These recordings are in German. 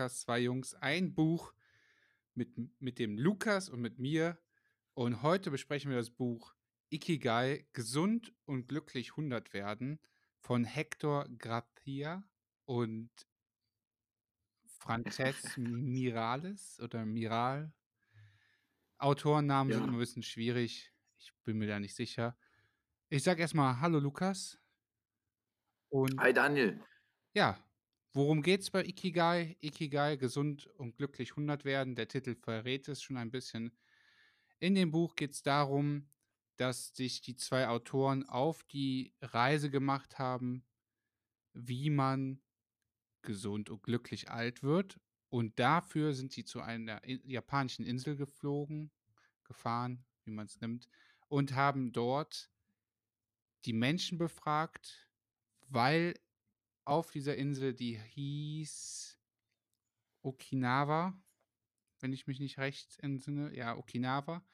Podcast Zwei Jungs, ein Buch mit, mit dem Lukas und mit mir. Und heute besprechen wir das Buch Ikigai, Gesund und glücklich 100 werden von Hector Gracia und Frances Mirales oder Miral. Autorennamen sind Ja. immer ein bisschen schwierig. Ich bin mir da nicht sicher. Ich sag erstmal Hallo Lukas. Und Hi Daniel. ja, worum geht's bei Ikigai? Ikigai, gesund und glücklich 100 werden. Der Titel verrät es schon ein bisschen. In dem Buch geht es darum, dass sich die zwei Autoren auf die Reise gemacht haben, wie man gesund und glücklich alt wird. Und dafür sind sie zu einer japanischen Insel geflogen, gefahren, wie man es nimmt, und haben dort die Menschen befragt, weil auf dieser Insel, die hieß Okinawa, wenn ich mich nicht recht entsinne, ja, Okinawa,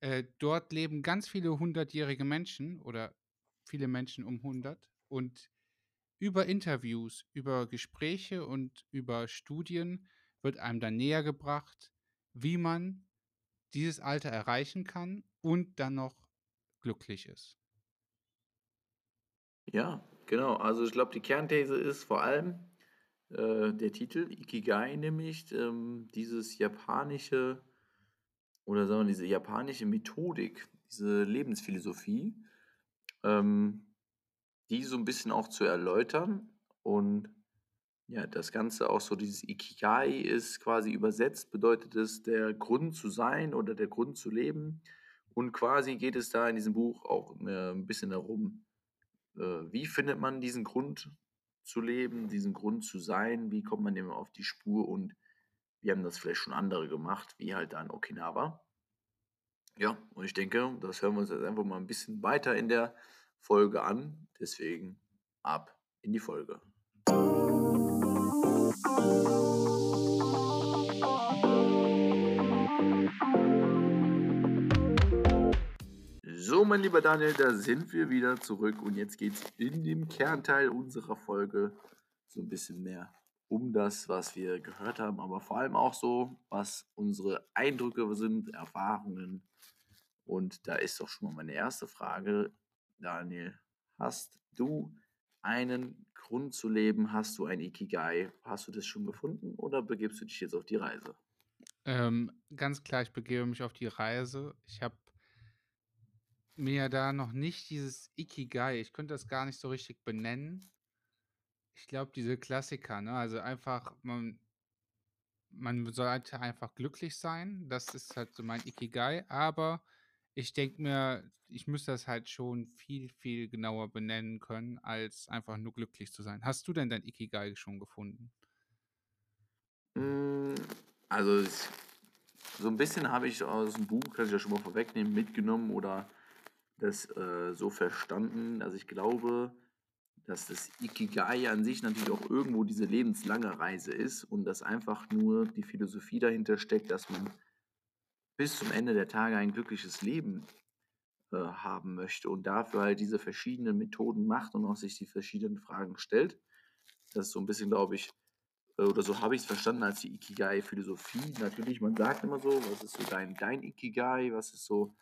äh, dort leben ganz viele hundertjährige Menschen oder viele Menschen um 100 und über Interviews, über Gespräche und über Studien wird einem dann näher gebracht, wie man dieses Alter erreichen kann und dann noch glücklich ist. Ja, genau. Also ich glaube, die Kernthese ist vor allem äh, der Titel Ikigai, nämlich ähm, dieses japanische oder sagen wir diese japanische Methodik, diese Lebensphilosophie, ähm, die so ein bisschen auch zu erläutern und ja, das Ganze auch so dieses Ikigai ist quasi übersetzt, bedeutet es der Grund zu sein oder der Grund zu leben und quasi geht es da in diesem Buch auch äh, ein bisschen darum, wie findet man diesen Grund zu leben, diesen Grund zu sein, wie kommt man dem auf die Spur und wie haben das vielleicht schon andere gemacht, wie halt da in Okinawa. Ja, und ich denke, das hören wir uns jetzt einfach mal ein bisschen weiter in der Folge an. Deswegen ab in die Folge. So, mein lieber Daniel, da sind wir wieder zurück und jetzt geht es in dem Kernteil unserer Folge so ein bisschen mehr um das, was wir gehört haben, aber vor allem auch so, was unsere Eindrücke sind, Erfahrungen. Und da ist doch schon mal meine erste Frage, Daniel. Hast du einen Grund zu leben? Hast du ein Ikigai? Hast du das schon gefunden oder begibst du dich jetzt auf die Reise? Ähm, ganz klar, ich begebe mich auf die Reise. Ich habe mir da noch nicht dieses Ikigai, ich könnte das gar nicht so richtig benennen. Ich glaube, diese Klassiker, ne? Also einfach, man, man sollte einfach glücklich sein. Das ist halt so mein Ikigai. Aber ich denke mir, ich müsste das halt schon viel, viel genauer benennen können, als einfach nur glücklich zu sein. Hast du denn dein Ikigai schon gefunden? Mm, Also so ein bisschen habe ich aus dem Buch, kann ich ja schon mal vorwegnehmen, mitgenommen oder das äh, so verstanden, dass ich glaube, dass das Ikigai an sich natürlich auch irgendwo diese lebenslange Reise ist und dass einfach nur die Philosophie dahinter steckt, dass man bis zum Ende der Tage ein glückliches Leben äh, haben möchte und dafür halt diese verschiedenen Methoden macht und auch sich die verschiedenen Fragen stellt. Das ist so ein bisschen, glaube ich, äh, oder so habe ich es verstanden als die Ikigai-Philosophie. Natürlich, man sagt immer so, was ist so dein, dein Ikigai, was ist so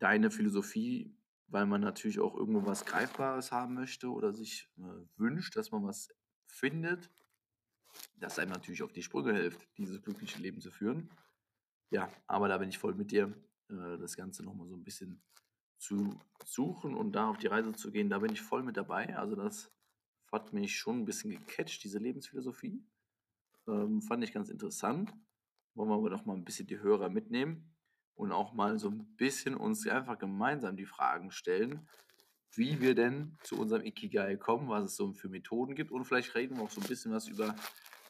deine Philosophie, weil man natürlich auch irgendwo was Greifbares haben möchte oder sich äh, wünscht, dass man was findet, das einem natürlich auf die Sprünge hilft, dieses glückliche Leben zu führen. Ja, aber da bin ich voll mit dir, äh, das Ganze nochmal so ein bisschen zu suchen und da auf die Reise zu gehen, da bin ich voll mit dabei. Also das hat mich schon ein bisschen gecatcht, diese Lebensphilosophie. Ähm, fand ich ganz interessant. Wollen wir aber doch mal ein bisschen die Hörer mitnehmen und auch mal so ein bisschen uns einfach gemeinsam die Fragen stellen, wie wir denn zu unserem Ikigai kommen, was es so für Methoden gibt und vielleicht reden wir auch so ein bisschen was über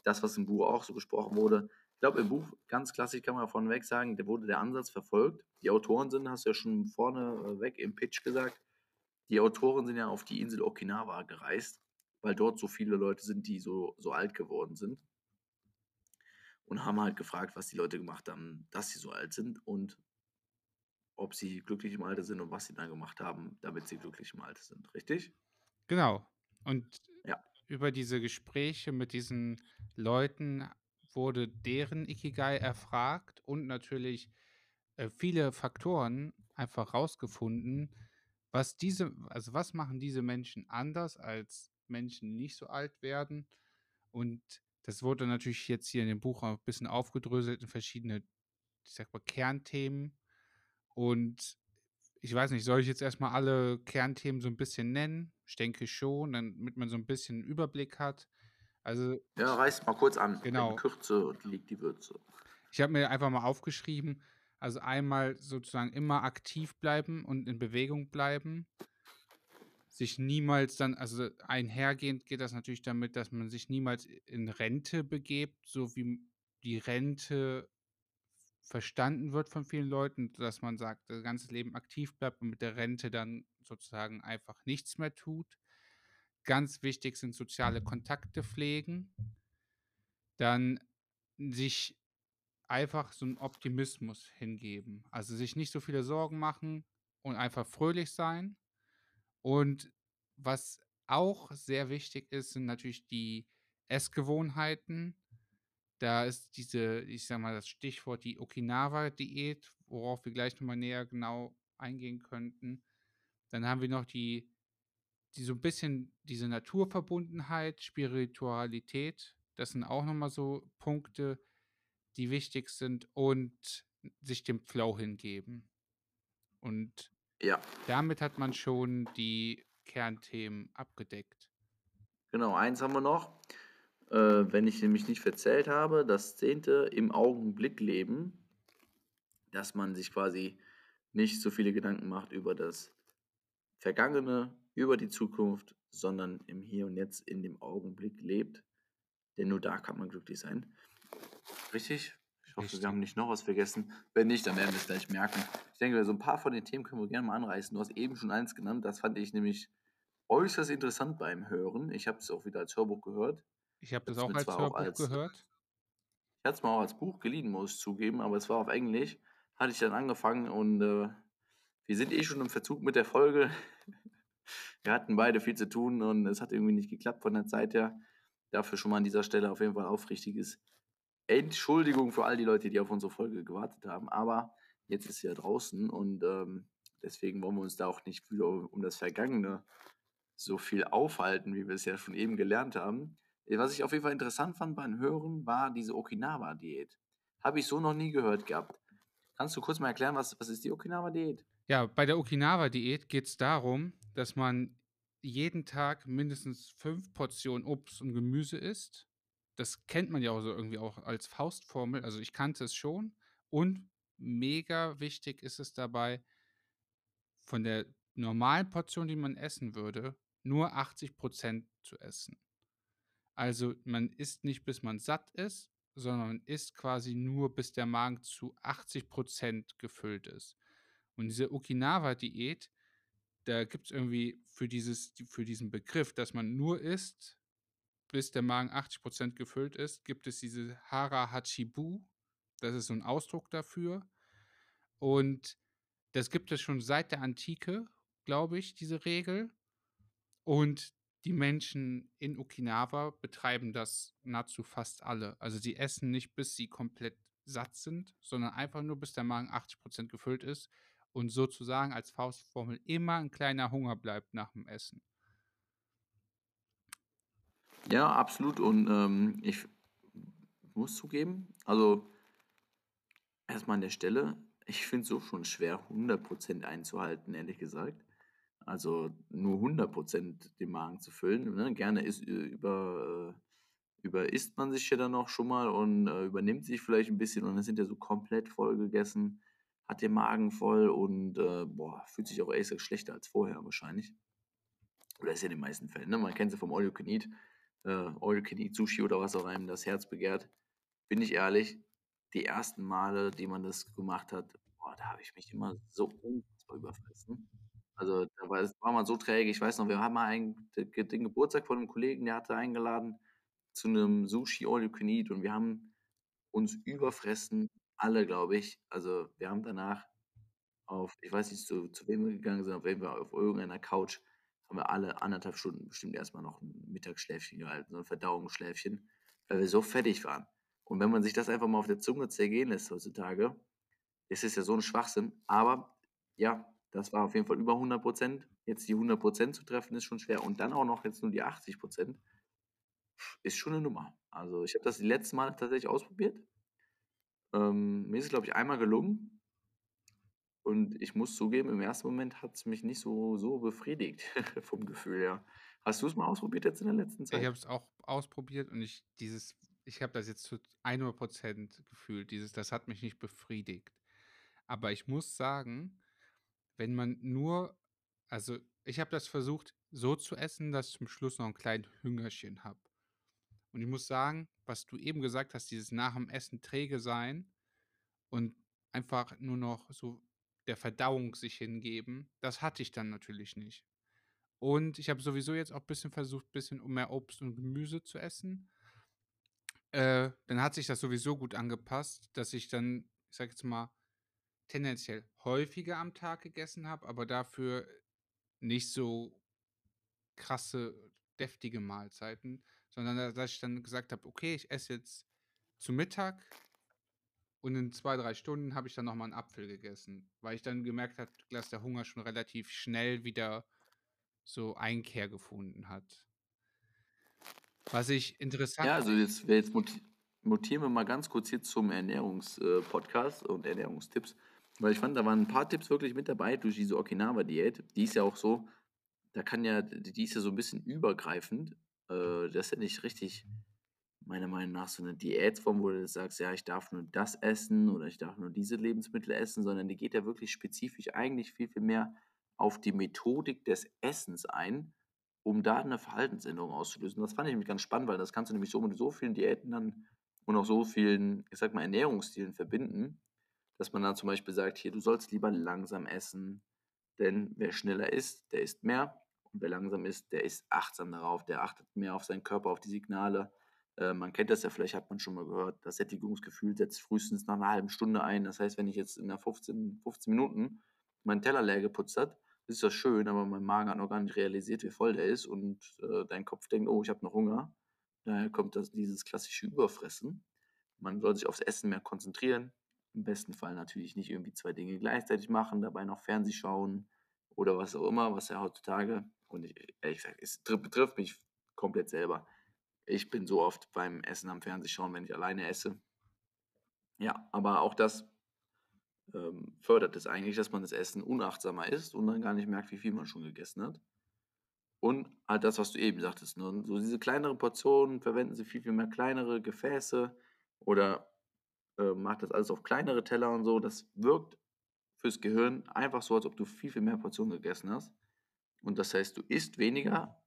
das, was im Buch auch so gesprochen wurde. Ich glaube, im Buch, ganz klassisch kann man von weg sagen, da wurde der Ansatz verfolgt. Die Autoren sind, hast du ja schon vorne äh, im Pitch gesagt, die Autoren sind ja auf die Insel Okinawa gereist, weil dort so viele Leute sind, die so, so alt geworden sind. Und haben halt gefragt, was die Leute gemacht haben, dass sie so alt sind und ob sie glücklich im Alter sind und was sie dann gemacht haben, damit sie glücklich im Alter sind. Richtig? Genau. Und Ja. über diese Gespräche mit diesen Leuten wurde deren Ikigai erfragt und natürlich, äh, viele Faktoren einfach rausgefunden, was diese also, was machen diese Menschen anders als Menschen, die nicht so alt werden? Und das wurde natürlich jetzt hier in dem Buch auch 'n bisschen aufgedröselt in verschiedene, ich sage mal, Kernthemen. Und ich weiß nicht, soll ich jetzt erst mal alle Kernthemen so 'n bisschen nennen? Ich denke schon, damit man so 'n bisschen Überblick hat. Also, Ja, reiß mal kurz an. In genau. Kürze liegt die Würze. Ich habe mir einfach mal aufgeschrieben, also, einmal sozusagen immer aktiv bleiben und in Bewegung bleiben. Sich niemals dann also, einhergehend geht das natürlich damit, dass man sich niemals in Rente begebt, so wie die Rente verstanden wird von vielen Leuten, dass man sagt, sein ganzes Leben aktiv bleibt und mit der Rente dann sozusagen einfach nichts mehr tut. Ganz wichtig sind soziale Kontakte pflegen. Dann sich einfach so 'n Optimismus hingeben. Also, sich nicht so viele Sorgen machen und einfach fröhlich sein. Und was auch sehr wichtig ist, sind natürlich die Essgewohnheiten. Da ist diese ich sage mal das Stichwort die Okinawa-Diät, worauf wir gleich noch mal näher genau eingehen könnten. Dann haben wir noch die die so 'n bisschen diese Naturverbundenheit, Spiritualität. Das sind auch noch mal so Punkte, die wichtig sind und sich dem Flow hingeben. Und Ja. damit hat man schon die Kernthemen abgedeckt. Genau, eins haben wir noch. Äh, wenn ich mich nicht verzählt habe, das 10. im Augenblick leben. Dass man sich quasi nicht so viele Gedanken macht über das Vergangene, über die Zukunft, sondern im Hier und Jetzt in dem Augenblick lebt, denn nur da kann man glücklich sein. Richtig? Ich hoffe, wir Richtig. haben nicht noch was vergessen. Wenn nicht, dann werden wir's gleich merken. Ich denke, so 'n paar von den Themen können wir gerne mal anreißen. Du hast eben schon eins genannt, das fand ich nämlich äußerst interessant beim Hören. Ich habe es auch wieder als Hörbuch gehört. Ich habe das es auch als zwar auch Hörbuch als gehört. ich hatte es mir auch als Buch geliehen, muss ich zugeben, aber es war auf Englisch. Hatte ich dann angefangen und, äh, wir sind eh schon im Verzug mit der Folge. Wir hatten beide viel zu tun und es hat irgendwie nicht geklappt von der Zeit her. Dafür schon mal an dieser Stelle auf jeden Fall aufrichtiges Entschuldigung für all die Leute, die auf unsere Folge gewartet haben. Aber jetzt ist sie ja draußen und, ähm, deswegen wollen wir uns da auch nicht wieder um das Vergangene so viel aufhalten, wie wir es ja schon eben gelernt haben. Äh, was ich auf jeden Fall interessant fand beim Hören, war diese Okinawa-Diät. Habe ich so noch nie gehört gehabt. Kannst du kurz mal erklären, was was ist die Okinawa-Diät? Ja, bei der Okinawa-Diät geht's darum, dass man jeden Tag mindestens 5 Portionen Obst und Gemüse isst. Das kennt man ja auch so irgendwie auch als Faustformel. Also, ich kannte es schon. Und mega wichtig ist es dabei von der normalen Portion, die man essen würde, nur 80 % zu essen. Also, man isst nicht, bis man satt ist, sondern man isst quasi nur, bis der Magen zu 80 % gefüllt ist. Und diese Okinawa-Diät, da gibt's irgendwie für dieses für diesen Begriff, dass man nur isst, bis der Magen 80 % gefüllt ist, gibt es diese Hara Hachi Bu. Das ist so 'n Ausdruck dafür. Und das gibt es schon seit der Antike, glaube ich, diese Regel. Und die Menschen in Okinawa betreiben das nahezu fast alle. Also, sie essen nicht, bis sie komplett satt sind, sondern einfach nur, bis der Magen 80 % gefüllt ist und sozusagen als Faustformel immer 'n kleiner Hunger bleibt nach dem Essen. Ja, absolut und, ähm, ich muss zugeben, also erst mal an der Stelle, ich finde es auch schon schwer, 100 % einzuhalten, ehrlich gesagt. Also, nur 100 % den Magen zu füllen, ne? Gerne isst ü über äh, überisst man sich ja dann auch schon mal und, äh, übernimmt sich vielleicht 'n bisschen und dann sind ja so komplett voll gegessen, hat den Magen voll und, äh, boah, fühlt sich auch gesagt schlechter als vorher wahrscheinlich. Oder ist ja in den meisten Fällen, ne? Man kennt's ja vom All You Can Eat, äh, All Can Eat Sushi oder was auch einem das Herz begehrt. Bin ich ehrlich, die ersten Male, die man das gemacht hat, boah, da habe ich mich immer so unfassbar überfressen. Also, da war war man so träge. Ich weiß noch, wir haben mal einen den Geburtstag von 'nem Kollegen, der hatte eingeladen zu 'nem Sushi All You Can Eat und wir haben uns überfressen, alle, glaube ich. Also, wir haben danach auf ich weiß nicht, zu zu wem wir gegangen sind, auf auf irgendeiner Couch, haben wir alle anderthalb Stunden bestimmt erstmal noch ein Mittagsschläfchen gehalten, so ein Verdauungsschläfchen, weil wir so fertig waren. Und wenn man sich das einfach mal auf der Zunge zergehen lässt heutzutage, ist es ja so ein Schwachsinn. Aber ja, das war auf jeden Fall über 100 Prozent. Jetzt die 100 Prozent zu treffen, ist schon schwer. Und dann auch noch jetzt nur die 80 Prozent, ist schon eine Nummer. Also ich habe das die letzten Mal tatsächlich ausprobiert. Ähm, mir ist es, glaube ich, einmal gelungen. Und ich muss zugeben, im ersten Moment hat es mich nicht so, so befriedigt vom Gefühl her. Hast du es mal ausprobiert jetzt in der letzten Zeit? Ich habe es auch ausprobiert und ich dieses, ich habe das jetzt zu 100% gefühlt. Dieses, das hat mich nicht befriedigt. Aber ich muss sagen, wenn man nur, also ich habe das versucht so zu essen, dass ich zum Schluss noch ein kleines Hüngerchen habe. Und ich muss sagen, was du eben gesagt hast, dieses nach dem Essen träge sein und einfach nur noch so der Verdauung sich hingeben, das hatte ich dann natürlich nicht. Und ich habe sowieso jetzt auch ein bisschen versucht, ein bisschen mehr Obst und Gemüse zu essen. Äh, dann hat sich das sowieso gut angepasst, dass ich dann, ich sag jetzt mal, tendenziell häufiger am Tag gegessen habe, aber dafür nicht so krasse, deftige Mahlzeiten, sondern dass ich dann gesagt habe, okay, ich esse jetzt zu Mittag und in zwei, drei Stunden habe ich dann nochmal einen Apfel gegessen, weil ich dann gemerkt habe, dass der Hunger schon relativ schnell wieder so Einkehr gefunden hat. Was ich interessant Ja, also jetzt, jetzt mutieren wir mal ganz kurz hier zum Ernährungspodcast und Ernährungstipps. Weil ich fand, da waren ein paar Tipps wirklich mit dabei durch diese Okinawa-Diät. Die ist ja auch so, da kann ja, die ist ja so ein bisschen übergreifend. Äh, das ist ja nicht richtig, meiner Meinung nach, so eine Diätform, wo du sagst, ja, ich darf nur das essen oder ich darf nur diese Lebensmittel essen, sondern die geht ja wirklich spezifisch eigentlich viel, viel mehr auf die Methodik des Essens ein, um da eine Verhaltensänderung auszulösen. Das fand ich nämlich ganz spannend, weil das kannst du nämlich so mit so vielen Diäten dann und auch so vielen, ich sag mal, Ernährungsstilen verbinden dass man dann zum Beispiel sagt, hier, du sollst lieber langsam essen, denn wer schneller isst, der isst mehr und wer langsam isst, der ist achtsam darauf, der achtet mehr auf seinen Körper, auf die Signale. Äh, man kennt das ja, vielleicht hat man schon mal gehört, das Sättigungsgefühl setzt frühestens nach einer halben Stunde ein. Das heißt, wenn ich jetzt in der 15, 15 Minuten meinen Teller leer geputzt habe, ist das schön, aber mein Magen hat noch gar nicht realisiert, wie voll der ist und äh, dein Kopf denkt, oh, ich habe noch Hunger. Daher kommt das, dieses klassische Überfressen. Man soll sich aufs Essen mehr konzentrieren, im besten Fall natürlich nicht irgendwie zwei Dinge gleichzeitig machen, dabei noch Fernseh schauen oder was auch immer, was ja heutzutage, und ich, ehrlich gesagt, es betrifft mich komplett selber. Ich bin so oft beim Essen am Fernseh schauen, wenn ich alleine esse. Ja, aber auch das ähm, fördert es eigentlich, dass man das Essen unachtsamer isst und dann gar nicht merkt, wie viel man schon gegessen hat. Und halt das, was du eben sagtest, ne? so diese kleineren Portionen verwenden sie viel, viel mehr kleinere Gefäße oder äh, macht das alles auf kleinere Teller und so. Das wirkt fürs Gehirn einfach so, als ob du viel, viel mehr Portionen gegessen hast. Und das heißt, du isst weniger,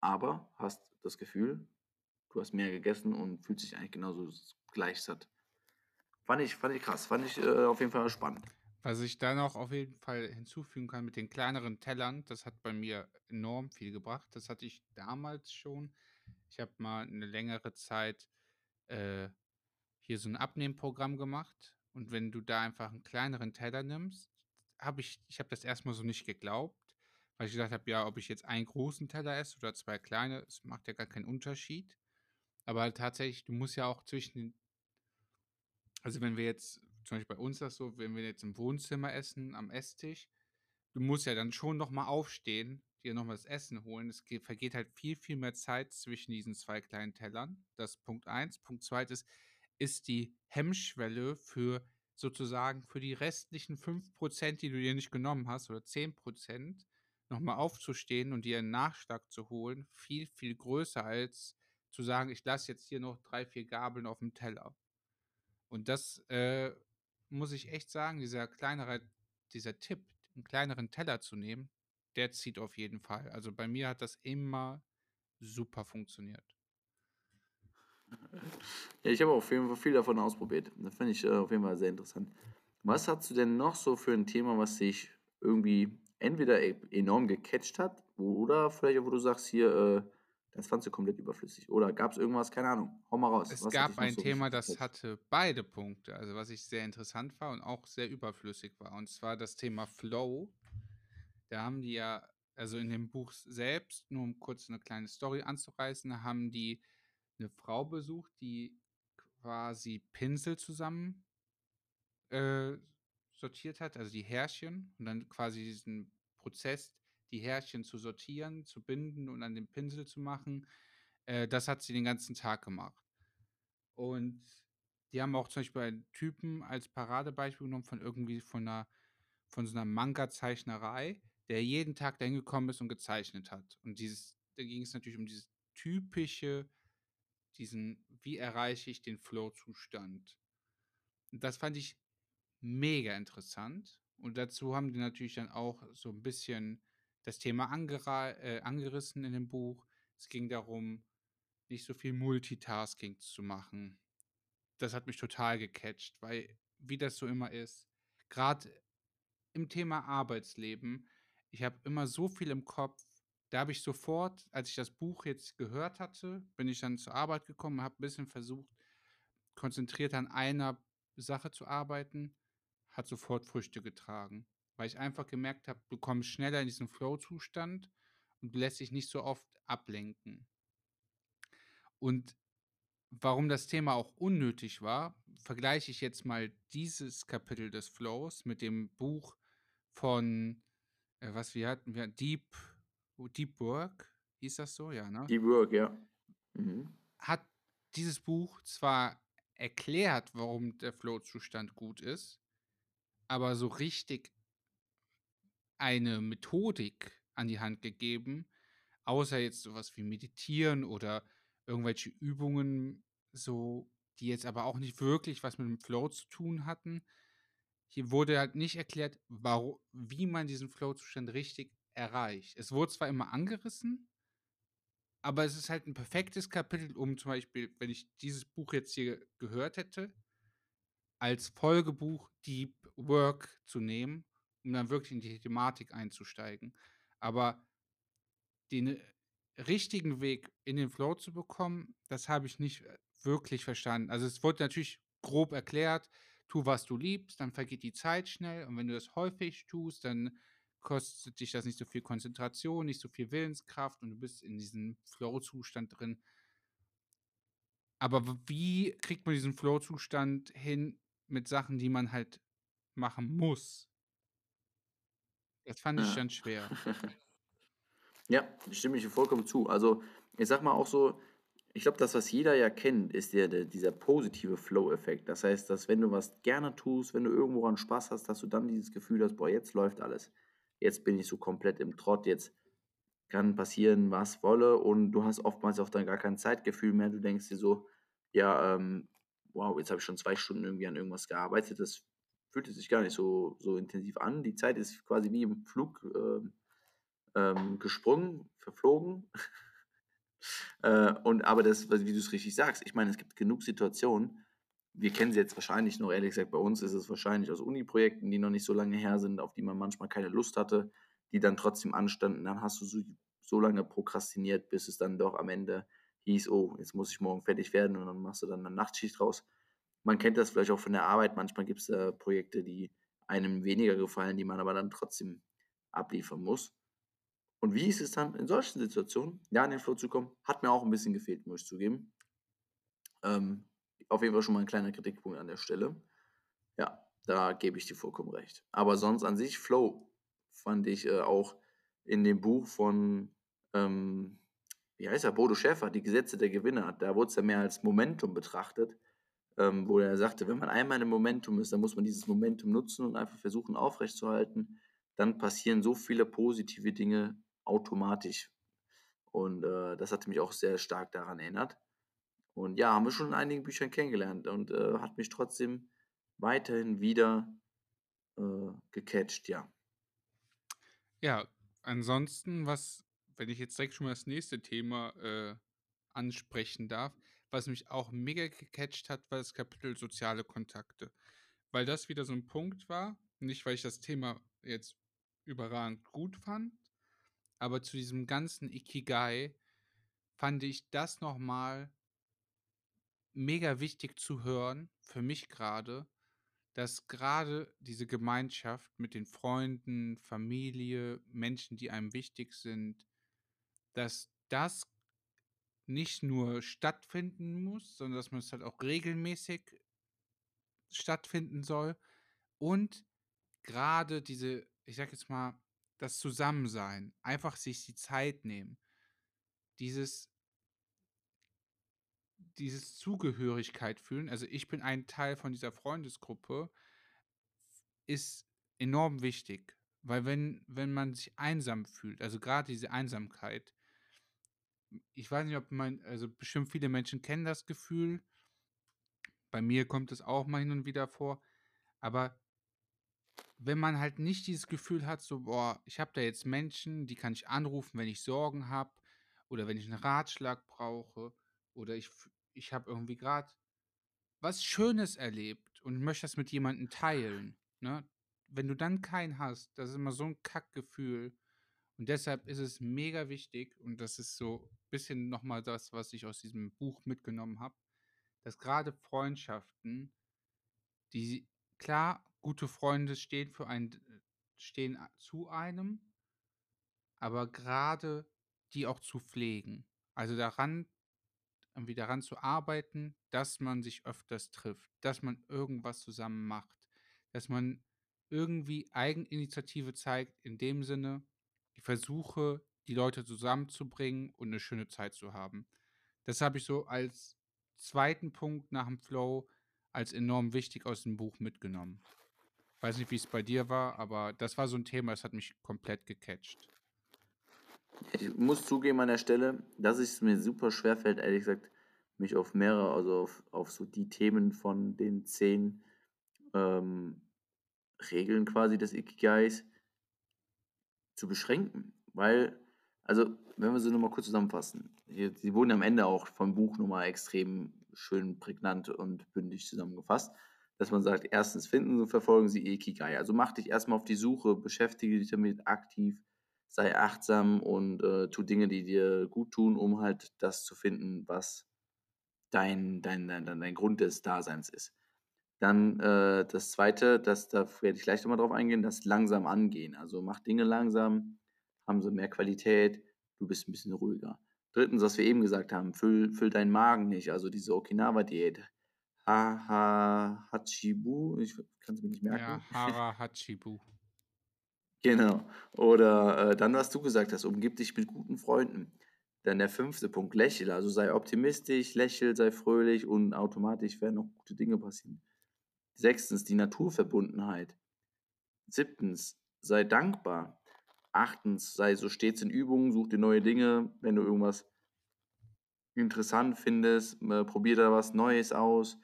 aber hast das Gefühl, du hast mehr gegessen und fühlt sich eigentlich genauso gleich satt. Fand ich, fand ich krass, fand ich äh, auf jeden Fall spannend. Was ich da noch auf jeden Fall hinzufügen kann mit den kleineren Tellern, das hat bei mir enorm viel gebracht. Das hatte ich damals schon. Ich habe mal eine längere Zeit äh, hier so ein Abnehmprogramm gemacht und wenn du da einfach einen kleineren Teller nimmst, habe ich ich habe das erstmal so nicht geglaubt, weil ich gedacht habe, ja, ob ich jetzt einen großen Teller esse oder zwei kleine, es macht ja gar keinen Unterschied. Aber tatsächlich, du musst ja auch zwischen den also, wenn wir jetzt zum Beispiel bei uns das so, wenn wir jetzt im Wohnzimmer essen, am Esstisch, du musst ja dann schon noch mal aufstehen, dir noch mal das Essen holen. Es geht vergeht halt viel, viel mehr Zeit zwischen diesen zwei kleinen Tellern. Das ist Punkt eins. Punkt zwei ist ist die Hemmschwelle für sozusagen für die restlichen 5%, die du dir nicht genommen hast, oder 10%, nochmal aufzustehen und dir einen Nachschlag zu holen, viel, viel größer als zu sagen, ich lasse jetzt hier noch drei, vier Gabeln auf dem Teller. Und das äh, muss ich echt sagen, dieser kleinere, dieser Tipp, einen kleineren Teller zu nehmen, der zieht auf jeden Fall. Also bei mir hat das immer super funktioniert. Ja, ich habe auf jeden Fall viel davon ausprobiert. Das finde ich äh, auf jeden Fall sehr interessant. Was hast du denn noch so für ein Thema, was dich irgendwie entweder e enorm gecatcht hat oder vielleicht auch, wo du sagst, hier, äh, das fandst du komplett überflüssig? Oder gab es irgendwas, keine Ahnung, hau mal raus. Es was gab ein so Thema, das hatte beide Punkte, also was ich sehr interessant war und auch sehr überflüssig war. Und zwar das Thema Flow. Da haben die ja also in dem Buch selbst, nur um kurz 'ne kleine Story anzureißen, haben die 'ne Frau besucht, die quasi Pinsel zusammen äh, sortiert hat, also die Härchen und dann quasi diesen Prozess, die Härchen zu sortieren, zu binden und an den Pinsel zu machen, äh, das hat sie den ganzen Tag gemacht. Und die haben auch zum Beispiel einen Typen als Paradebeispiel genommen von irgendwie von 'ner von so 'ner Manga-Zeichnerei, der jeden Tag dahin gekommen ist und gezeichnet hat. Und dieses da ging es natürlich um dieses typische diesen wie erreiche ich den Flow-Zustand? Das fand ich mega interessant. Und dazu haben die natürlich dann auch so 'n bisschen das Thema äh, angerissen in dem Buch. Es ging darum, nicht so viel Multitasking zu machen. Das hat mich total gecatcht, weil wie das so immer ist, grad im Thema Arbeitsleben, ich habe immer so viel im Kopf, da habe ich sofort, als ich das Buch jetzt gehört hatte, bin ich dann zur Arbeit gekommen, habe 'n bisschen versucht, konzentriert an einer Sache zu arbeiten, hat sofort Früchte getragen, weil ich einfach gemerkt habe, du kommst schneller in diesen Flow-Zustand und du lässt dich nicht so oft ablenken. Und warum das Thema auch unnötig war, vergleiche ich jetzt mal dieses Kapitel des Flows mit dem Buch von, äh, was wir hatten wir Deep Deep Work, hieß das so? Ja, ne? Deep Work, ja. Mhm. Hat dieses Buch zwar erklärt, warum der Flow-Zustand gut ist, aber so richtig eine Methodik an die Hand gegeben, außer jetzt so was wie Meditieren oder irgendwelche Übungen so, die jetzt aber auch nicht wirklich was mit dem Flow zu tun hatten. Hier wurde halt nicht erklärt, waru wie man diesen Flow-Zustand richtig erreicht. Es wurde zwar immer angerissen aber es ist halt 'n perfektes Kapitel, um zum Beispiel, wenn ich dieses Buch jetzt hier gehört hätte als Folgebuch Deep Work zu nehmen, um dann wirklich in die Thematik einzusteigen. Aber den richtigen Weg in den Flow zu bekommen, das habe ich nicht, äh, wirklich verstanden. Also, es wurde natürlich grob erklärt: „Tu, was du liebst, dann vergeht die Zeit schnell und wenn du das häufig tust, dann kostet dich das nicht so viel Konzentration, nicht so viel Willenskraft und du bist in diesem Flow-Zustand drin.“ Aber wie kriegt man diesen Flow-Zustand hin mit Sachen, die man halt machen muss? Das fand ich dann schwer. Ja, stimme ich dir vollkommen zu. Also, ich sage mal auch so, ich glaube, das, was jeder ja kennt, ist der der dieser positive Flow-Effekt. Das heißt, dass wenn du was gerne tust, wenn du irgendwo an Spaß hast, dass du dann dieses Gefühl hast: „Boah, jetzt läuft alles. Jetzt bin ich so komplett im Trott, jetzt kann passieren, was wolle.“ Und du hast oftmals auch dann gar kein Zeitgefühl mehr. Du denkst dir so: „Ja, ähm, wow, jetzt habe ich schon 2 Stunden irgendwie an irgendwas gearbeitet. Das fühlte sich gar nicht so so intensiv an.“ Die Zeit ist quasi wie im Flug, ähm, ähm, gesprungen, verflogen. Äh, und aber das, wie du's richtig sagst, ich meine, es gibt genug Situationen wir kennen sie jetzt wahrscheinlich noch, ehrlich gesagt, bei uns ist es wahrscheinlich aus Uni-Projekten, die noch nicht so lange her sind, auf die man manchmal keine Lust hatte, die dann trotzdem anstanden. Dann hast du so so lange prokrastiniert, bis es dann doch am Ende hieß: „Oh, jetzt muss ich morgen fertig werden“, und dann machst du dann 'ne Nachtschicht raus. Man kennt das vielleicht auch von der Arbeit. Manchmal gibt's, äh, Projekte, die einem weniger gefallen, die man aber dann trotzdem abliefern muss. Und wie ist es dann in solchen Situationen, ja, in den Flow zu kommen? Hat mir auch 'n bisschen gefehlt, muss ich zugeben. Ähm, auf jeden Fall schon mal 'n kleiner Kritikpunkt an der Stelle. Ja, da gebe ich dir vollkommen recht. Aber sonst an sich Flow fand ich, äh, auch in dem Buch von, ähm, wie heißt er, Bodo Schäfer, „Die Gesetze der Gewinner“. Da wurd's ja mehr als Momentum betrachtet, ähm, wo er sagte, wenn man einmal im Momentum ist, dann muss man dieses Momentum nutzen und einfach versuchen aufrechtzuerhalten. Dann passieren so viele positive Dinge automatisch. Und, äh, das hatte mich auch sehr stark daran erinnert. Und ja, haben wir schon in einigen Büchern kennengelernt und, äh, hat mich trotzdem weiterhin wieder, äh, gecatcht, ja. Ja, ansonsten, was wenn ich jetzt direkt schon mal das nächste Thema, äh, ansprechen darf, was mich auch mega gecatcht hat, war das Kapitel soziale Kontakte. Weil das wieder so 'n Punkt war, nicht weil ich das Thema jetzt überragend gut fand, aber zu diesem ganzen Ikigai fand ich das noch mal mega wichtig zu hören, für mich grade, dass gerade diese Gemeinschaft mit den Freunden, Familie, Menschen, die einem wichtig sind, dass das nicht nur stattfinden muss, sondern dass man es halt auch regelmäßig stattfinden soll. Und gerade diese, ich sage jetzt mal, das Zusammensein, einfach sich die Zeit nehmen, dieses dieses Zugehörigkeit fühlen, also ich bin ein Teil von dieser Freundesgruppe, ist enorm wichtig, weil wenn wenn man sich einsam fühlt, also gerade diese Einsamkeit ich weiß nicht, ob man also bestimmt viele Menschen kennen das Gefühl. Bei mir kommt es auch mal hin und wieder vor, aber wenn man halt nicht dieses Gefühl hat, so: „Boah, ich habe da jetzt Menschen, die kann ich anrufen, wenn ich Sorgen habe oder wenn ich 'n Ratschlag brauche oder ich ich habe irgendwie grad was Schönes erlebt und möchte das mit jemandem teilen“, ne? Wenn du dann keinen hast, das ist immer so 'n Kackgefühl und deshalb ist es mega wichtig und das ist so bisschen noch mal das, was ich aus diesem Buch mitgenommen habe, dass grade Freundschaften, die klar, gute Freunde stehen für einen stehen zu einem aber grade die auch zu pflegen, also daran irgendwie daran zu arbeiten, dass man sich öfters trifft, dass man irgendwas zusammen macht, dass man irgendwie Eigeninitiative zeigt in dem Sinne, versuche, die Leute zusammenzubringen und 'ne schöne Zeit zu haben. Das habe ich so als 2. Punkt nach dem Flow als enorm wichtig aus dem Buch mitgenommen. Weiß nicht, wie's bei dir war, aber das war so 'n Thema, das hat mich komplett gecatcht. Ich muss zugeben an der Stelle, dass es mir super schwerfällt, ehrlich gesagt, mich auf mehrere also auf auf so die Themen von den 10, ähm, Regeln quasi des Ikigais zu beschränken, weil also, wenn wir sie noch mal kurz zusammenfassen. J sie wurden am Ende auch vom Buch noch mal extrem schön prägnant und bündig zusammengefasst, dass man sagt: „1. finden und verfolgen Sie Ikigai.“ Also, mach dich erst mal auf die Suche, beschäftige dich damit aktiv, sei achtsam und, äh, tu Dinge, die dir guttun, um halt das zu finden, was dein dein dein dein Grund des Daseins ist. Dann, äh, das 2., das da werde ich gleich noch mal drauf eingehen, das langsam Angehen. Also, mach Dinge langsam, haben sie mehr Qualität, du bist 'n bisschen ruhiger. 3., was wir eben gesagt haben, füll füll deinen Magen nicht, also diese Okinawa-Diät. Ha Ha Hachibu, ich kann's mir nicht Ja, merken. Hara Hachibu. Genau. Oder, äh, dann, was du gesagt hast, umgib dich mit guten Freunden. Dann der 5. Punkt, lächle, also sei optimistisch, lächel, sei fröhlich und automatisch werden auch gute Dinge passieren. 6. die Naturverbundenheit. 7. sei dankbar. 8. sei so stets in Übung, such dir neue Dinge, wenn du irgendwas interessant findest, äh, probier da was Neues aus,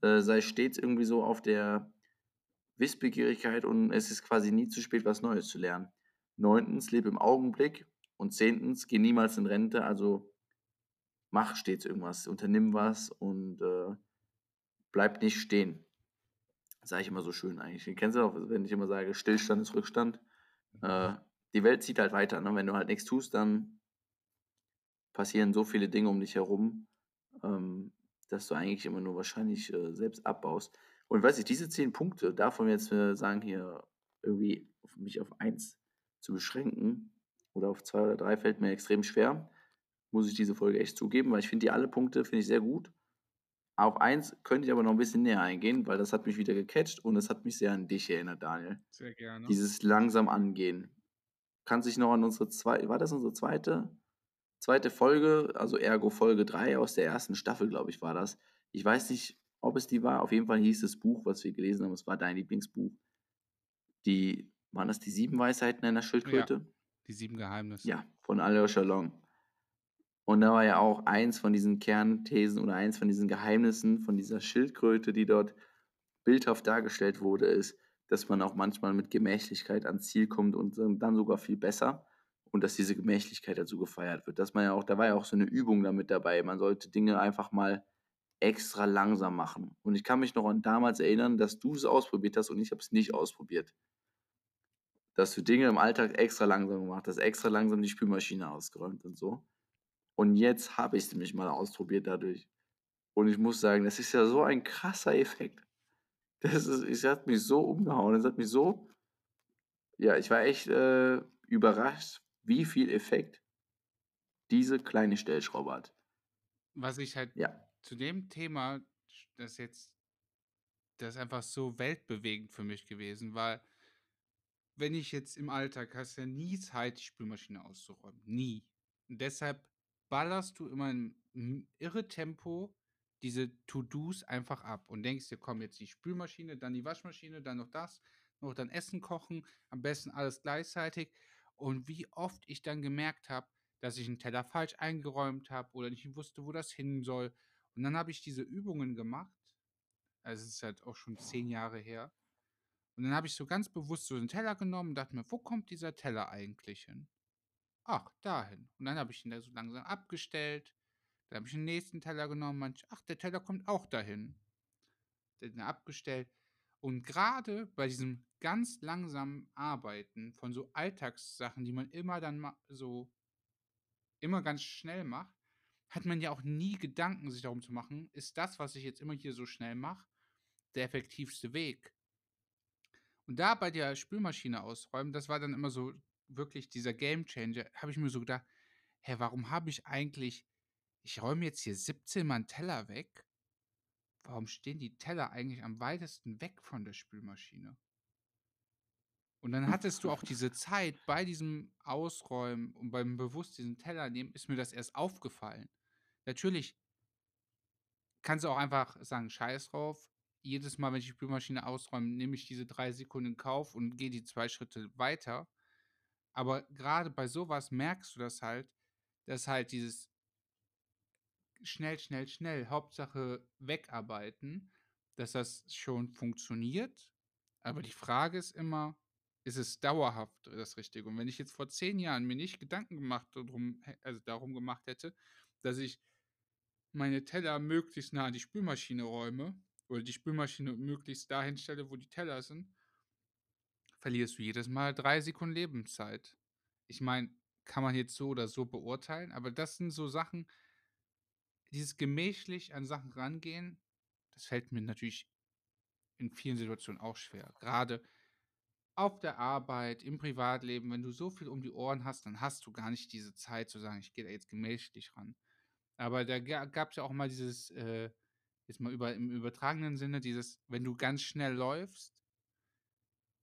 äh, sei stets irgendwie so auf der Wissbegierigkeit und es ist quasi nie zu spät, was Neues zu lernen. 9. lebe im Augenblick und 10. geh niemals in Rente, also mach stets irgendwas, unternimm was und, äh, bleib nicht stehen. Sage ich immer so schön eigentlich. Den kennst du auch, wenn ich immer sage: „Stillstand ist Rückstand.“ Äh, die Welt zieht halt weiter, ne? Wenn du halt nix tust, dann passieren so viele Dinge um dich herum, ähm, dass du eigentlich immer nur wahrscheinlich, äh, selbst abbaust. Und weiß ich, diese 10 Punkte, davon jetzt, äh, sagen, hier irgendwie mich auf 1 zu beschränken oder auf 2 oder 3 fällt mir extrem schwer, muss ich diese Folge echt zugeben, weil ich finde die alle Punkte finde ich sehr gut. Auf 1 könnte ich aber noch 'n bisschen näher eingehen, weil das hat mich wieder gecatcht und es hat mich sehr an dich erinnert, Daniel. Sehr gerne. Dieses langsam Angehen. Kannst dich noch an unsere zwei war das unsere 2. 2. Folge, also ergo Folge 3 aus der 1. Staffel, glaube ich, war das. Ich weiß nicht, ob es die war, auf jeden Fall hieß das Buch, was wir gelesen haben, es war dein Lieblingsbuch. Die waren das die 7 Weisheiten einer Ja, Schildkröte? die 7 Geheimnisse. Ja, von Aljoscha Long. Und da war ja auch eins von diesen Kernthesen oder eins von diesen Geheimnissen von dieser Schildkröte, die dort bildhaft dargestellt wurde, ist, dass man auch manchmal mit Gemächlichkeit ans Ziel kommt und, dann sogar viel besser und dass diese Gemächlichkeit dazu gefeiert wird. Dass man ja auch da war ja auch so 'ne Übung da mit dabei. Man sollte Dinge einfach mal extra langsam machen. Und ich kann mich noch an damals erinnern, dass du es ausprobiert hast und ich habe es nicht ausprobiert. Dass du Dinge im Alltag extra langsam gemacht hast, extra langsam die Spülmaschine ausgeräumt und so. Und jetzt habe ich's nämlich mal ausprobiert dadurch. Und ich muss sagen, das ist ja so ein krasser Effekt. Das ist es hat mich so umgehauen. Es hat mich so ja, ich war echt, äh, überrascht, wie viel Effekt diese kleine Stellschraube hat. Was ich halt Ja. zu dem Thema, das jetzt das ist einfach so weltbewegend für mich gewesen, weil wenn ich jetzt im Alltag hast ja nie Zeit, die Spülmaschine auszuräumen, nie. Und deshalb ballerst du immer 'n irre Tempo diese To-dos einfach ab und denkst dir: „Komm, jetzt die Spülmaschine, dann die Waschmaschine, dann noch das, noch dann Essen kochen, am besten alles gleichzeitig.“ Und wie oft ich dann gemerkt habe, dass ich 'n Teller falsch eingeräumt habe oder nicht wusste, wo das hin soll. Und dann habe ich diese Übungen gemacht. Also, es ist halt auch schon 10 Jahre her. Und dann habe ich so ganz bewusst so 'n Teller genommen und dachte mir: „Wo kommt dieser Teller eigentlich hin?“ „Ach, dahin.“ Und dann habe ich ihn da so langsam abgestellt. Dann habe ich 'n nächsten Teller genommen, ich: „Ach, der Teller kommt auch dahin.“ Den abgestellt. Und grade bei diesem ganz langsamen Arbeiten von so Alltagssachen, die man immer dann so immer ganz schnell macht, hat man ja auch nie Gedanken, sich darum zu machen: „Ist das, was ich jetzt immer hier so schnell mache, der effektivste Weg?“ Und da bei der Spülmaschine ausräumen, das war dann immer so wirklich dieser Gamechanger, habe ich mir so gedacht: „Hä, warum habe ich eigentlich ich räume jetzt hier 17 Mal 'n Teller weg. Warum stehen die Teller eigentlich am weitesten weg von der Spülmaschine?“ Und dann hattest du auch diese Zeit bei diesem Ausräumen und beim bewusst diesen Teller nehmen, ist mir das erst aufgefallen. Natürlich kannst du auch einfach sagen: „Scheiß drauf. Jedes Mal, wenn ich die Spülmaschine ausräume, nehme ich diese 3 Sekunden in Kauf und gehe die 2 Schritte weiter.“ Aber grade bei so was merkst du das halt, dass halt dieses schnell, schnell, schnell, Hauptsache wegarbeiten, dass das schon funktioniert. Aber die Frage ist immer, ist es dauerhaft das Richtige? Und wenn ich jetzt vor 10 Jahren mir nicht Gedanken gemacht drum hä also, darum gemacht hätte, dass ich meine Teller möglichst nah an die Spülmaschine räume oder die Spülmaschine möglichst dahin stelle, wo die Teller sind verlierst du jedes Mal 3 Sekunden Lebenszeit. Ich meine, kann man jetzt so oder so beurteilen, aber das sind so Sachen dieses gemächlich an Sachen rangehen, das fällt mir natürlich in vielen Situationen auch schwer. Grade auf der Arbeit, im Privatleben, wenn du so viel um die Ohren hast, dann hast du gar nicht diese Zeit zu sagen: „Ich gehe da jetzt gemächlich ran.“ Aber da ga gab's ja auch mal dieses, äh jetzt mal über im übertragenen Sinne, dieses wenn du ganz schnell läufst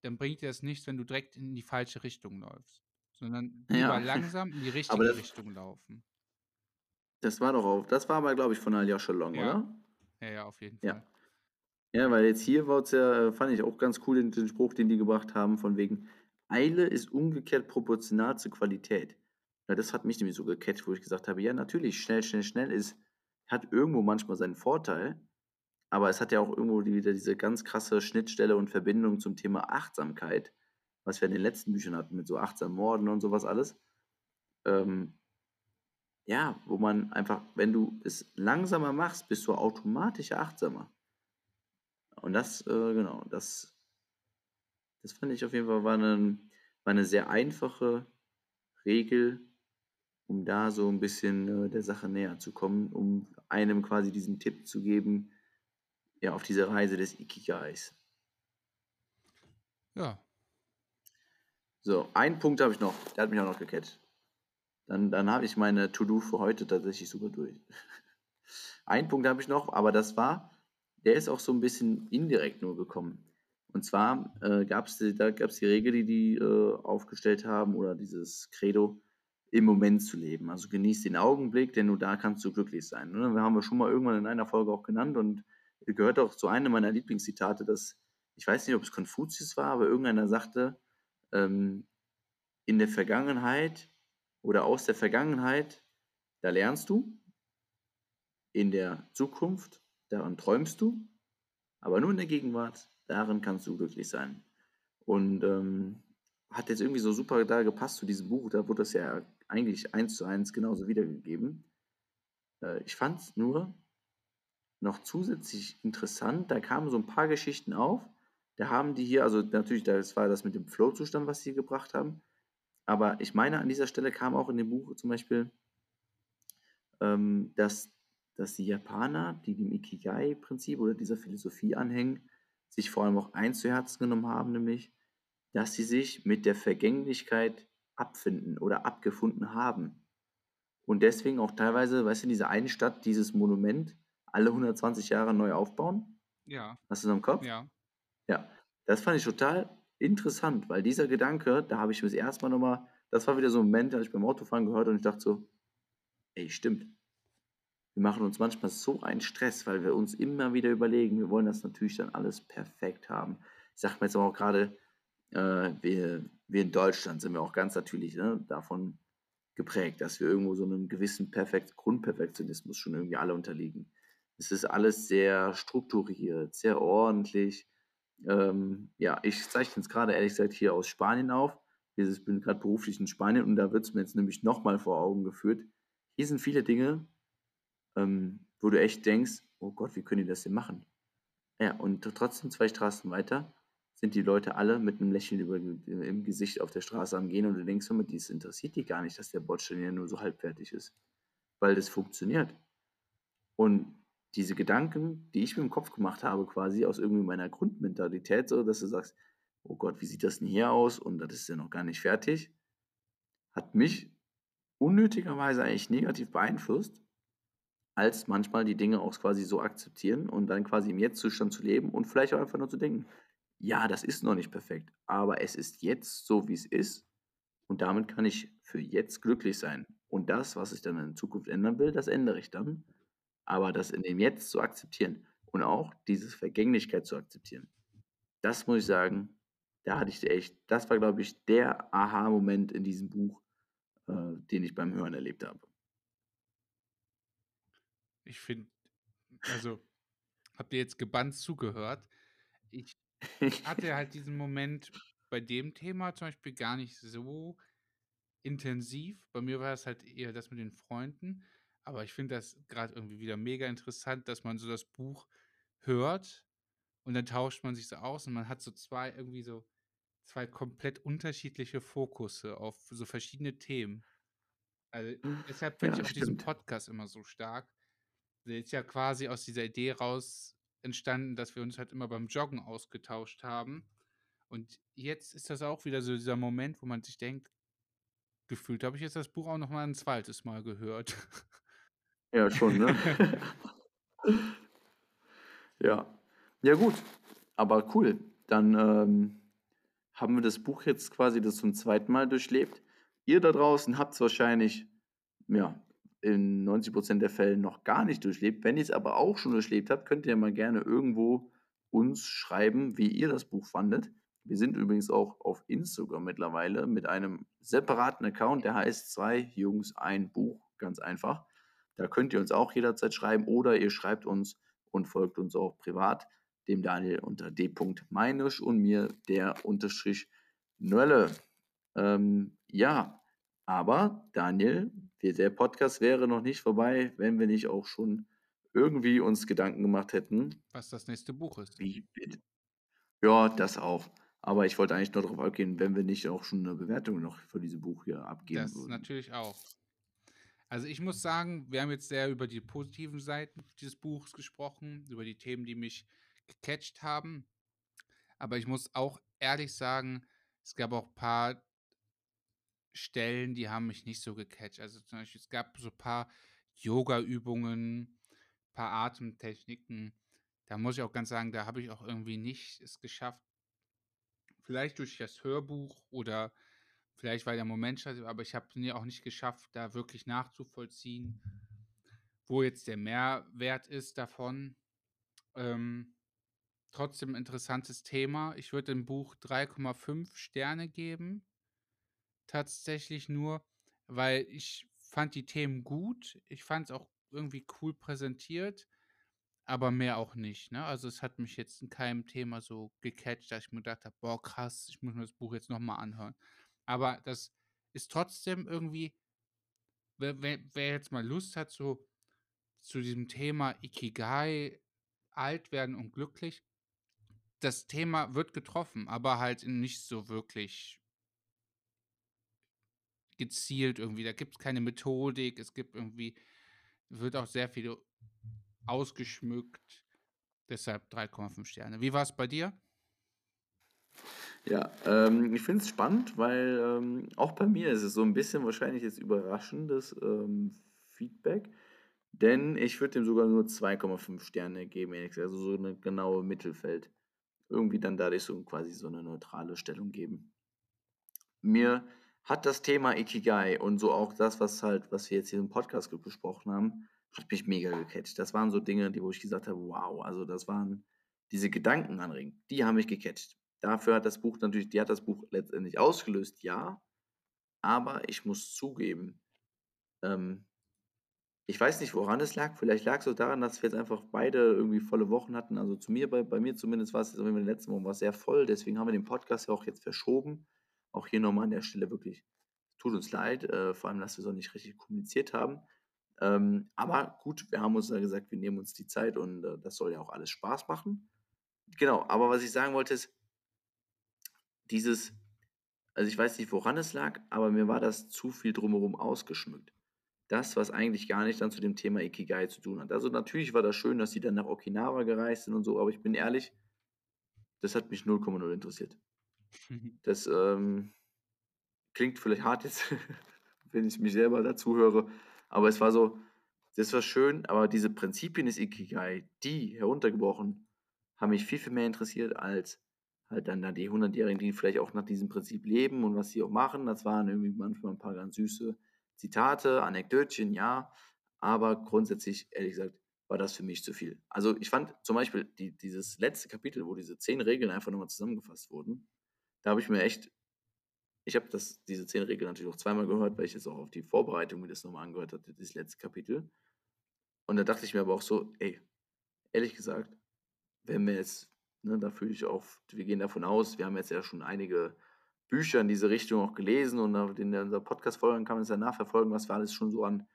dann bringt dir das nichts, wenn du direkt in die falsche Richtung läufst, sondern Ja, langsam in die richtige das Richtung laufen. Das war doch auch das war aber, glaube ich, von Aljoscha Long, Ja. oder? Ja, ja, auf jeden Ja. Fall. Ja, weil jetzt hier wurde es ja fand ich auch ganz cool, den den Spruch, den die gebracht haben, von wegen: „Eile ist umgekehrt proportional zur Qualität.“ Ja, das hat mich nämlich so gecatcht, wo ich gesagt habe: „Ja, natürlich, schnell, schnell, schnell ist hat irgendwo manchmal seinen Vorteil, aber es hat ja auch irgendwo wieder diese ganz krasse Schnittstelle und Verbindung zum Thema Achtsamkeit, was wir in den letzten Büchern hatten mit so achtsam Morden und so was alles. Ähm ja, wo man einfach wenn du es langsamer machst, bist du automatisch achtsamer. Und das, äh genau, das das fand ich auf jeden Fall war 'nen war 'ne sehr einfache Regel, um da so 'n bisschen, äh, der Sache näher zu kommen, um einem quasi diesen Tipp zu geben, ja, auf diese Reise des Ikigais. Ja. So, einen Punkt habe ich noch, der hat mich auch noch gecatcht. Dann dann habe ich meine To-do für heute tatsächlich sogar durch. Einen Punkt habe ich noch, aber das war der ist auch so 'n bisschen indirekt nur gekommen. Und zwar, äh, gab's d da gab's die Regel, die die, äh, aufgestellt haben oder dieses Credo, im Moment zu leben. Also, genieß den Augenblick, denn nur da kannst du glücklich sein, ne? Wir haben wir schon mal irgendwann in einer Folge auch genannt und gehört auch zu einem meiner Lieblingszitate, dass ich weiß nicht, ob es Konfuzius war, aber irgendeiner sagte, ähm: „In der Vergangenheit oder aus der Vergangenheit, da lernst du. In der Zukunft, daran träumst du, aber nur in der Gegenwart, darin kannst du glücklich sein.“ Und, ähm, hat jetzt irgendwie so super da gepasst zu diesem Buch. Da wurde das ja eigentlich eins zu eins genauso wiedergegeben. Äh, ich fand's nur noch zusätzlich interessant, da kamen so 'n paar Geschichten auf. Da haben die hier also, natürlich, das war das mit dem Flow-Zustand, was sie gebracht haben. Aber ich meine, an dieser Stelle kam auch in dem Buch zum Beispiel ähm, dass dass die Japaner, die dem Ikigai-Prinzip oder dieser Philosophie anhängen, sich vor allem auch eins zu Herzen genommen haben, nämlich, dass sie sich mit der Vergänglichkeit abfinden oder abgefunden haben. Und deswegen auch teilweise, weißt du, in dieser einen Stadt dieses Monument alle 120 Jahre neu aufbauen. Ja. Hast du das im Kopf? Ja. Ja, das fand ich total interessant, weil dieser Gedanke, da habe ich mir das erste Mal nochmal, das war wieder so ein Moment, da habe ich beim Autofahren gehört und ich dachte so, ey, stimmt. Wir machen uns manchmal so einen Stress, weil wir uns immer wieder überlegen, wir wollen das natürlich dann alles perfekt haben. Ich sage mir jetzt auch gerade, äh, wir, wir in Deutschland sind wir auch ganz natürlich ne, davon geprägt, dass wir irgendwo so einem gewissen Perfekt Grundperfektionismus schon irgendwie alle unterliegen. Es ist alles sehr strukturiert, sehr ordentlich. Ähm, ja, ich zeichne es gerade ehrlich gesagt hier aus Spanien auf. Ich bin gerade beruflich in Spanien und da wird es mir jetzt nämlich nochmal vor Augen geführt. Hier sind viele Dinge, ähm, wo du echt denkst, oh Gott, wie können die das denn machen? Ja, und trotzdem zwei Straßen weiter sind die Leute alle mit einem Lächeln über, im Gesicht auf der Straße am Gehen und du denkst immer, dies interessiert die gar nicht, dass der Bordstein ja nur so halbfertig ist. Weil das funktioniert. Und diese Gedanken, die ich mir im Kopf gemacht habe, quasi aus irgendwie meiner Grundmentalität, so dass du sagst, oh Gott, wie sieht das denn hier aus? Und das ist ja noch gar nicht fertig, hat mich unnötigerweise eigentlich negativ beeinflusst, als manchmal die Dinge auch quasi so akzeptieren und dann quasi im Jetzt-Zustand zu leben und vielleicht auch einfach nur zu denken, ja, das ist noch nicht perfekt, aber es ist jetzt so, wie es ist und damit kann ich für jetzt glücklich sein. Und das, was ich dann in Zukunft ändern will, das ändere ich dann. Aber das in dem Jetzt zu akzeptieren und auch diese Vergänglichkeit zu akzeptieren, das muss ich sagen, da hatte ich echt, das war, glaube ich, der Aha-Moment in diesem Buch, äh, den ich beim Hören erlebt habe. Ich finde, also, habt ihr jetzt gebannt zugehört? Ich hatte halt diesen Moment bei dem Thema zum Beispiel gar nicht so intensiv. Bei mir war es halt eher das mit den Freunden. Aber ich finde das gerade irgendwie wieder mega interessant, dass man so das Buch hört und dann tauscht man sich so aus und man hat so zwei irgendwie so zwei komplett unterschiedliche Fokusse auf so verschiedene Themen. Also deshalb finde Ja, ich auch diesen stimmt. Podcast immer so stark. Der ist ja quasi aus dieser Idee raus entstanden, dass wir uns halt immer beim Joggen ausgetauscht haben. Und jetzt ist das auch wieder so dieser Moment, wo man sich denkt, gefühlt habe ich jetzt das Buch auch noch mal ein zweites Mal gehört. Ja, schon, ne? Ja. Ja, gut. Aber cool. Dann ähm, haben wir das Buch jetzt quasi das zum zweiten Mal durchlebt. Ihr da draußen habt es wahrscheinlich, ja, in 90 Prozent der Fälle noch gar nicht durchlebt. Wenn ihr es aber auch schon durchlebt habt, könnt ihr mal gerne irgendwo uns schreiben, wie ihr das Buch fandet. Wir sind übrigens auch auf Instagram mittlerweile mit einem separaten Account, der heißt Zwei Jungs, ein Buch. Ganz einfach. Da könnt ihr uns auch jederzeit schreiben oder ihr schreibt uns und folgt uns auch privat, dem Daniel unter d.meinisch und mir der Unterstrich Nölle. Ähm, ja, aber Daniel, der Podcast wäre noch nicht vorbei, wenn wir nicht auch schon irgendwie uns Gedanken gemacht hätten. Was das nächste Buch ist. Wie, ja, das auch. Aber ich wollte eigentlich nur darauf abgehen, wenn wir nicht auch schon eine Bewertung noch für dieses Buch hier abgeben Das würden. natürlich auch. Also ich muss sagen, wir haben jetzt sehr über die positiven Seiten dieses Buchs gesprochen, über die Themen, die mich gecatcht haben. Aber ich muss auch ehrlich sagen, es gab auch ein paar Stellen, die haben mich nicht so gecatcht. Also zum Beispiel, es gab so ein paar Yoga-Übungen, ein paar Atemtechniken. Da muss ich auch ganz sagen, da habe ich auch irgendwie nicht es geschafft. Vielleicht durch das Hörbuch oder vielleicht weil der Moment scheiße, aber ich habe es auch nicht geschafft, da wirklich nachzuvollziehen, wo jetzt der Mehrwert ist davon. Ähm, trotzdem interessantes Thema. Ich würde dem Buch 3,5 Sterne geben. Tatsächlich nur, weil ich fand die Themen gut. Ich fand es auch irgendwie cool präsentiert, aber mehr auch nicht. Ne? Also es hat mich jetzt in keinem Thema so gecatcht, dass ich mir gedacht habe, boah, krass, ich muss mir das Buch jetzt nochmal anhören. Aber das ist trotzdem irgendwie, wer, wer, jetzt mal Lust hat, so zu diesem Thema Ikigai, alt werden und glücklich, das Thema wird getroffen, aber halt nicht so wirklich gezielt irgendwie. Da gibt es keine Methodik, es gibt irgendwie, wird auch sehr viel ausgeschmückt. Deshalb 3,5 Sterne. Wie war's bei dir? Ja, ähm, ich finde es spannend, weil, ähm, auch bei mir ist es so 'n bisschen wahrscheinlich jetzt überraschendes, ähm, Feedback, denn ich würde dem sogar nur 2,5 Sterne geben, also so 'ne genaue Mittelfeld. Irgendwie dann dadurch so quasi so 'ne neutrale Stellung geben. Mir hat das Thema Ikigai und so auch das, was halt was wir jetzt hier im Podcast besprochen haben, hat mich mega gecatcht. Das waren so Dinge, die wo ich gesagt habe: „Wow“, also das waren diese Gedankenanregungen, die haben mich gecatcht. Dafür hat das Buch natürlich die hat das Buch letztendlich ausgelöst, ja, aber ich muss zugeben, ähm ich weiß nicht, woran es lag. Vielleicht lag's auch daran, dass wir jetzt einfach beide irgendwie volle Wochen hatten. Also, zu mir bei bei mir zumindest war's jetzt in den letzten Wochen war's sehr voll, deswegen haben wir den Podcast ja auch jetzt verschoben. Auch hier noch mal an der Stelle wirklich, tut uns leid, äh, vor allem, dass wir's auch nicht richtig kommuniziert haben. Ähm, aber gut, wir haben uns ja gesagt, wir nehmen uns die Zeit und, äh, das soll ja auch alles Spaß machen. Genau, aber was ich sagen wollte ist dieses also, ich weiß nicht, woran es lag, aber mir war das zu viel drumherum ausgeschmückt. Das, was eigentlich gar nicht dann zu dem Thema Ikigai zu tun hat. Also, natürlich war das schön, dass sie dann nach Okinawa gereist sind und so, aber ich bin ehrlich, das hat mich 0,0 interessiert. Das, ähm, klingt vielleicht hart jetzt, wenn ich mich selber dazu höre, aber es war so das war schön, aber diese Prinzipien des Ikigai, die heruntergebrochen, haben mich viel, viel mehr interessiert als halt dann da die Hundertjährigen, die vielleicht auch nach diesem Prinzip leben und was sie auch machen. Das waren irgendwie manchmal 'n paar ganz süße Zitate, Anekdötchen, ja, aber grundsätzlich, ehrlich gesagt, war das für mich zu viel. Also, ich fand zum Beispiel die dieses letzte Kapitel, wo diese 10 Regeln einfach noch mal zusammengefasst wurden, da habe ich mir echt ich habe diese 10 Regeln natürlich auch zweimal gehört, weil ich jetzt auch auf die Vorbereitung mir das noch mal angehört hatte, dieses letzte Kapitel. Und da dachte ich mir aber auch so: „Ey, ehrlich gesagt, wenn wir jetzt“ ne, da fühle ich auch wir gehen davon aus wir haben jetzt ja schon einige Bücher in diese Richtung auch gelesen und in unserer Podcast-Folgen kann man das ja nachverfolgen, was wir alles schon so an,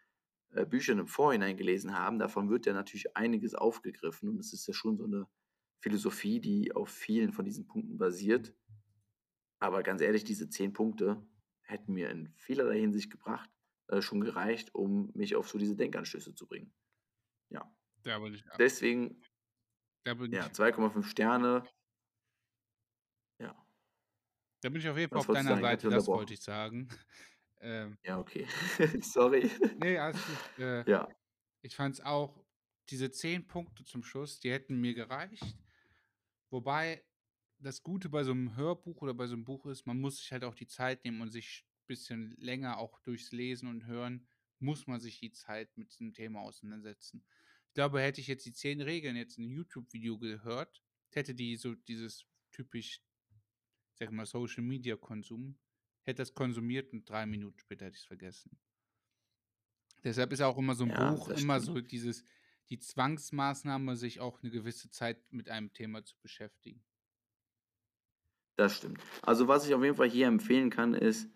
äh, Büchern im Vorhinein gelesen haben. Davon wird ja natürlich einiges aufgegriffen und es ist ja schon so 'ne Philosophie, die auf vielen von diesen Punkten basiert. Aber ganz ehrlich, diese 10 Punkte hätten mir in vielerlei Hinsicht gebracht äh, schon gereicht, um mich auf so diese Denkanstöße zu bringen. Ja. Deswegen Da bin ja, ich 2,5 Sterne. Ja. Da bin ich auf jeden Fall auf deiner sagen? Seite, das wollte ich sagen. Ähm Ja, okay. Sorry. Ne, alles gut. Äh, Ja. ich fand's auch diese 10 Punkte zum Schluss, die hätten mir gereicht. Wobei das Gute bei so 'nem Hörbuch oder bei so 'nem Buch ist, man muss sich halt auch die Zeit nehmen und sich bisschen länger auch durchs Lesen und Hören muss man sich die Zeit mit diesem Thema auseinandersetzen. Ich glaube, hätte ich jetzt die 10 Regeln jetzt in 'nem YouTube-Video gehört, hätte die so dieses typisch, sage mal, Social-Media-Konsum hätte das konsumiert und 3 Minuten später hätte ich's vergessen. Deshalb ist auch immer so 'n Ja, Buch immer so dieses die Zwangsmaßnahme, sich auch 'ne gewisse Zeit mit einem Thema zu beschäftigen. Das stimmt. Also, was ich auf jeden Fall hier empfehlen kann, ist,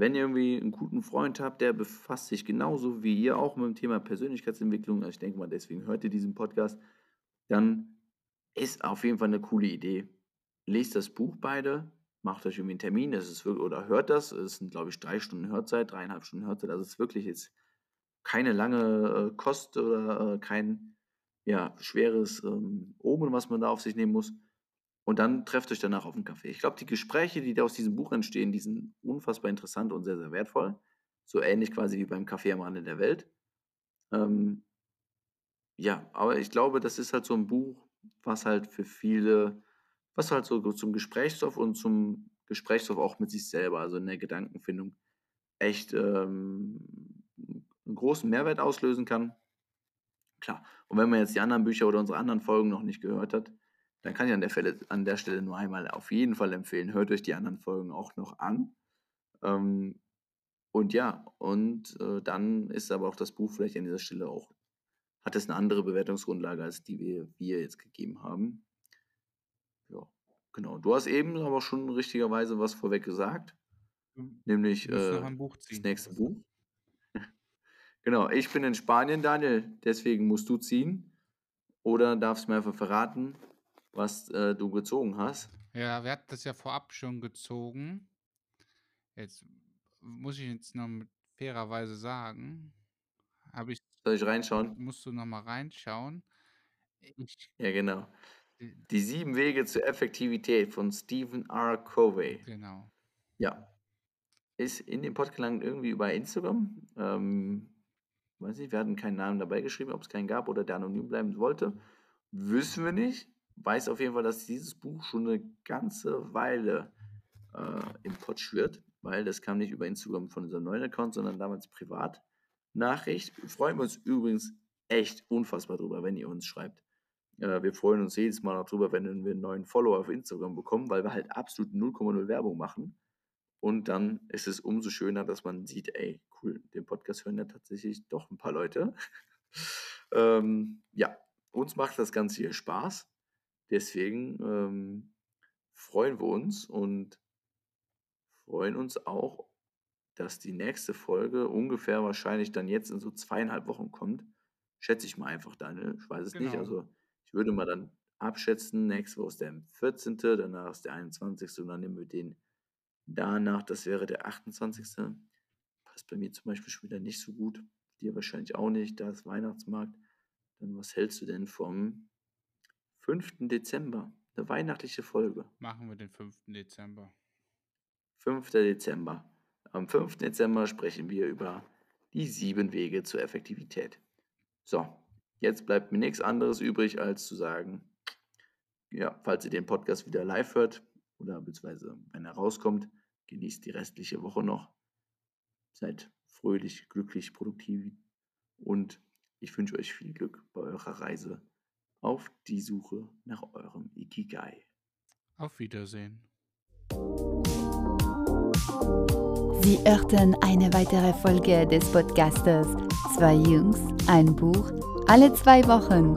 wenn ihr irgendwie 'n guten Freund habt, der befasst sich genauso wie ihr auch mit dem Thema Persönlichkeitsentwicklung, also, ich denke mal, deswegen hört ihr diesen Podcast, dann ist auf jeden Fall 'ne coole Idee. Lest das Buch beide, macht euch irgendwie 'n Termin, das ist wirk oder hört das. Es sind, glaube ich, 3 Stunden Hörzeit, 3,5 Stunden Hörzeit. Also, es ist wirklich jetzt keine lange, äh, Kost oder, äh, kein, ja, schweres, ähm, Omen, was man da auf sich nehmen muss. Und dann trefft euch danach auf 'n Kaffee. Ich glaube, die Gespräche, die da aus diesem Buch entstehen, die sind unfassbar interessant und sehr, sehr wertvoll. So ähnlich quasi wie beim Kaffee am Rande der Welt. Ähm ja, aber ich glaube, das ist halt so 'n Buch, was halt für viele was halt so zum Gesprächsstoff und zum Gesprächsstoff auch mit sich selber, also in der Gedankenfindung echt, ähm, 'n großen Mehrwert auslösen kann. Klar, und wenn man jetzt die anderen Bücher oder unsere anderen Folgen noch nicht gehört hat, dann kann ich an der Fälle an der Stelle nur einmal auf jeden Fall empfehlen, hört euch die anderen Folgen auch noch an. Ähm, und ja, und, äh, dann ist aber auch das Buch vielleicht an dieser Stelle auch hat es 'ne andere Bewertungsgrundlage, als die wir wir jetzt gegeben haben. Ja, genau. Du hast eben aber schon richtigerweise was vorweg gesagt, Hm, nämlich, äh, ein Buch das nächste Buch. Genau, ich bin in Spanien, Daniel, deswegen musst du ziehen oder darfst mir einfach verraten, was, äh, du gezogen hast. Ja, wir hatten das ja vorab schon gezogen. Jetzt muss ich jetzt noch mit fairerweise sagen, habe ich Soll ich reinschauen? musst du noch mal reinschauen. Ich Ja, genau. Die sieben Wege zur Effektivität von Stephen R. Covey. genau. Ja. Ist in den Pod gelangt irgendwie über Instagram. Ähm, weiß nicht, wir hatten keinen Namen dabei geschrieben, ob es keinen gab oder der anonym bleiben wollte. Wissen wir nicht. Weiß auf jeden Fall, dass dieses Buch schon eine ganze Weile äh, im Pod schwirrt, weil das kam nicht über Instagram von unserem neuen Account, sondern damals privat. Nachricht. Freuen wir uns übrigens echt unfassbar drüber, wenn ihr uns schreibt. Äh, wir freuen uns jedes Mal auch drüber, wenn wir einen neuen Follower auf Instagram bekommen, weil wir halt absolut 0,0 Werbung machen. Und dann ist es umso schöner, dass man sieht, ey, cool, den Podcast hören ja tatsächlich doch ein paar Leute. ähm, ja, uns macht das Ganze hier Spaß. Deswegen ähm, freuen wir uns und freuen uns auch, dass die nächste Folge ungefähr wahrscheinlich dann jetzt in so zweieinhalb Wochen kommt. Schätze ich mal einfach, Daniel. Ich weiß es nicht. Genau. Also ich würde mal dann abschätzen, nächste Woche ist der 14., danach ist der 21. und dann nehmen wir den danach, das wäre der 28. Passt bei mir zum Beispiel schon wieder nicht so gut. Dir wahrscheinlich auch nicht, da ist Weihnachtsmarkt. Dann was hältst du denn vom 5. Dezember? Eine weihnachtliche Folge. Machen wir den 5. Dezember. 5. Dezember. Am 5. Dezember sprechen wir über die sieben Wege zur Effektivität. So, jetzt bleibt mir nichts anderes übrig, als zu sagen, ja, falls ihr den Podcast wieder live hört oder beziehungsweise wenn er rauskommt, genießt die restliche Woche noch. Seid fröhlich, glücklich, produktiv und ich wünsche euch viel Glück bei eurer Reise auf die Suche nach eurem Ikigai. Auf Wiedersehen. Sie hörten eine weitere Folge des Podcasters Zwei Jungs, ein Buch, alle zwei Wochen.